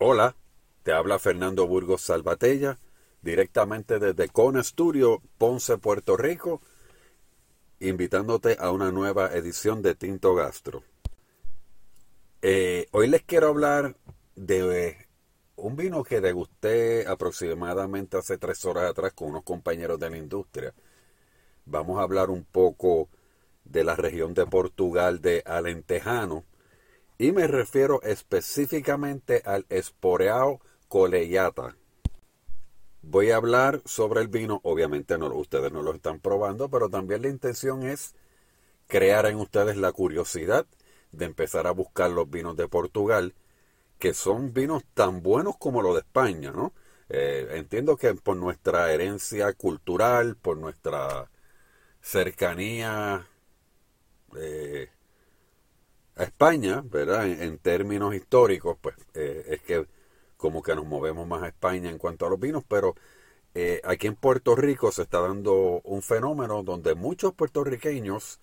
Hola, te habla Fernando Burgos Salvatella, directamente desde Cona Studio, Ponce, Puerto Rico, invitándote a una nueva edición de Tinto Gastro. Eh, hoy les quiero hablar de un vino que degusté aproximadamente hace tres horas atrás con unos compañeros de la industria. Vamos a hablar un poco de la región de Portugal de Alentejano y me refiero específicamente al Esporeao Coleyata. Voy a hablar sobre el vino, obviamente no, ustedes no lo están probando, pero también la intención es crear en ustedes la curiosidad de empezar a buscar los vinos de Portugal, que son vinos tan buenos como los de España, ¿no? Eh, entiendo que por nuestra herencia cultural, por nuestra cercanía eh, España, ¿verdad? En, términos históricos, pues eh, es que como que nos movemos más a España en cuanto a los vinos, pero eh, aquí en Puerto Rico se está dando un fenómeno donde muchos puertorriqueños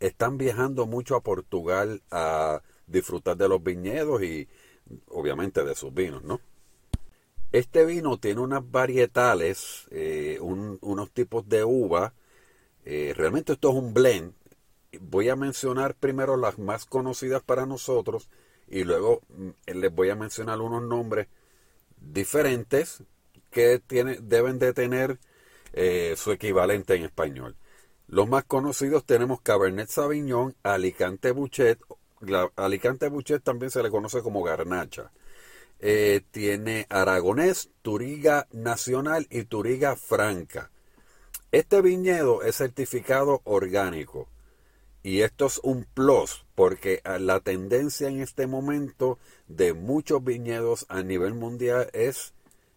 están viajando mucho a Portugal a disfrutar de los viñedos y obviamente de sus vinos, ¿no? Este vino tiene unas varietales, eh, unos tipos de uva. realmente esto es un blend, voy a mencionar primero las más conocidas para nosotros y luego mm, les voy a mencionar unos nombres diferentes que deben de tener eh, su equivalente en español. Los más conocidos tenemos Cabernet Sauvignon, Alicante Bouchet. Alicante Bouchet también se le conoce como garnacha. Eh, tiene Aragonés, Turiga Nacional y Turiga Franca. Este viñedo es certificado orgánico. Y esto es un plus, porque la tendencia en este momento de muchos viñedos a nivel mundial es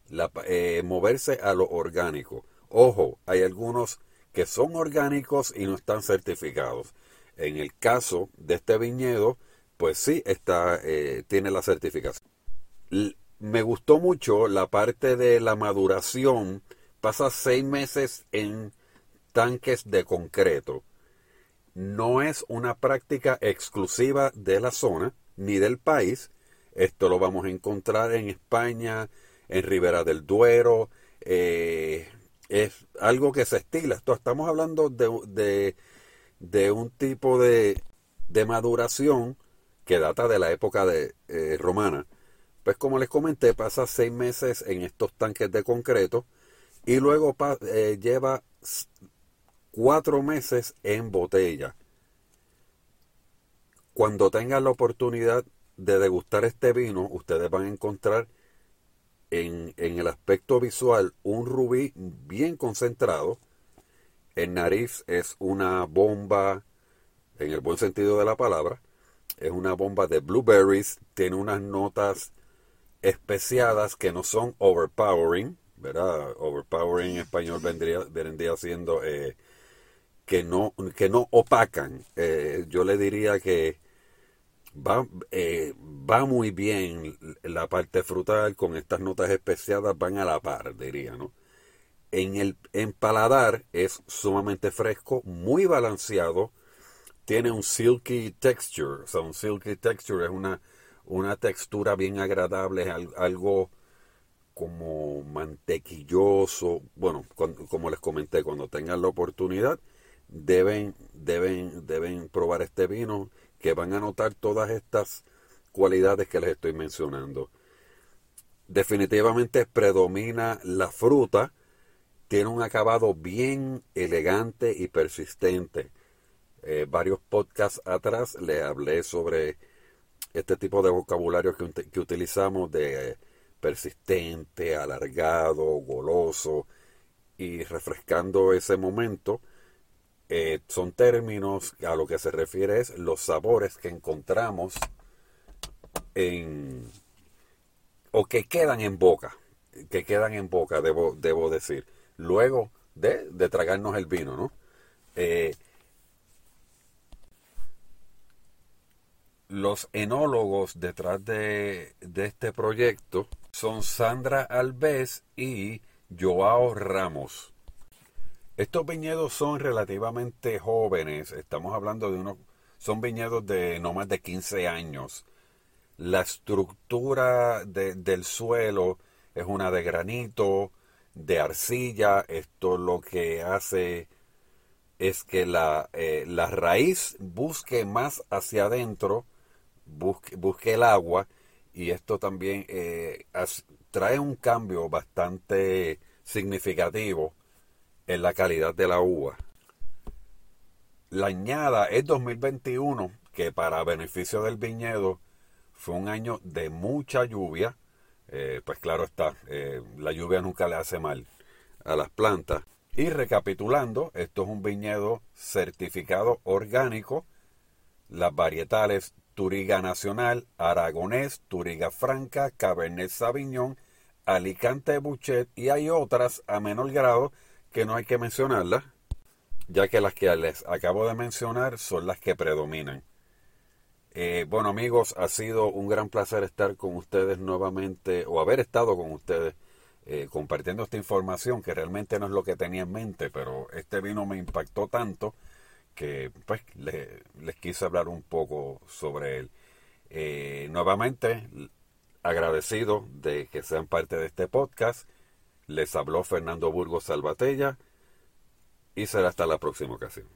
la, eh, moverse a lo orgánico. Ojo, hay algunos que son orgánicos y no están certificados. En el caso de este viñedo, pues sí, está, eh, tiene la certificación. me gustó mucho la parte de la maduración. Pasa seis meses en tanques de concreto no es una práctica exclusiva de la zona ni del país. Esto lo vamos a encontrar en España, en Ribera del Duero. Eh, es algo que se estila. Esto, estamos hablando de, de, un tipo de, de, maduración que data de la época de, eh, romana. Pues como les comenté, pasa seis meses en estos tanques de concreto y luego eh, lleva cuatro meses en botella. Cuando tengan la oportunidad de degustar este vino, ustedes van a encontrar en, el aspecto visual un rubí bien concentrado. El nariz es una bomba, en el buen sentido de la palabra, es una bomba de blueberries, tiene unas notas especiadas que no son overpowering, ¿verdad? Overpowering en español vendría, vendría siendo eh, que no, que no opacan. Eh, yo le diría que va, eh, va muy bien la parte frutal con estas notas especiadas, van a la par, diría, ¿no? En el en paladar es sumamente fresco, muy balanceado, tiene un silky texture, o sea, un silky texture es una, una textura bien agradable, algo como mantequilloso, bueno, como les comenté, cuando tengan la oportunidad, deben, deben, deben probar este vino, que van a notar todas estas cualidades que les estoy mencionando. Definitivamente predomina la fruta, tiene un acabado bien elegante y persistente. Eh, varios podcasts atrás les hablé sobre este tipo de vocabulario que, que utilizamos de persistente, alargado, goloso y refrescando ese momento eh, son términos a lo que se refiere es los sabores que encontramos en o que quedan en boca, que quedan en boca, debo, debo decir, luego de, de tragarnos el vino, ¿no? Eh, los enólogos detrás de, de, este proyecto son Sandra Alves y Joao Ramos. Estos viñedos son relativamente jóvenes, estamos hablando de unos, son viñedos de no más de 15 años. La estructura del suelo es una de granito, de arcilla. Esto lo que hace es que la, eh, la raíz busque más hacia adentro, busque, busque el agua y esto también eh, trae un cambio bastante significativo en la calidad de la uva. La añada es 2021, que para beneficio del viñedo fue un año de mucha lluvia. Eh, pues claro está, eh, la lluvia nunca le hace mal a las plantas. Y recapitulando, esto es un viñedo certificado orgánico. Las varietales Turiga Nacional, Aragonés, Turiga Franca, Cabernet Sauvignon, Alicante Buchet y hay otras a menor grado que no hay que mencionarlas, ya que las que les acabo de mencionar son las que predominan. Eh, bueno amigos, ha sido un gran placer estar con ustedes nuevamente o haber estado con ustedes eh, compartiendo esta información que realmente no es lo que tenía en mente, pero este vino me impactó tanto que pues les quise hablar un poco sobre él. Eh, nuevamente, agradecido de que sean parte de este podcast. Les habló Fernando Burgos Salvatella y será hasta la próxima ocasión.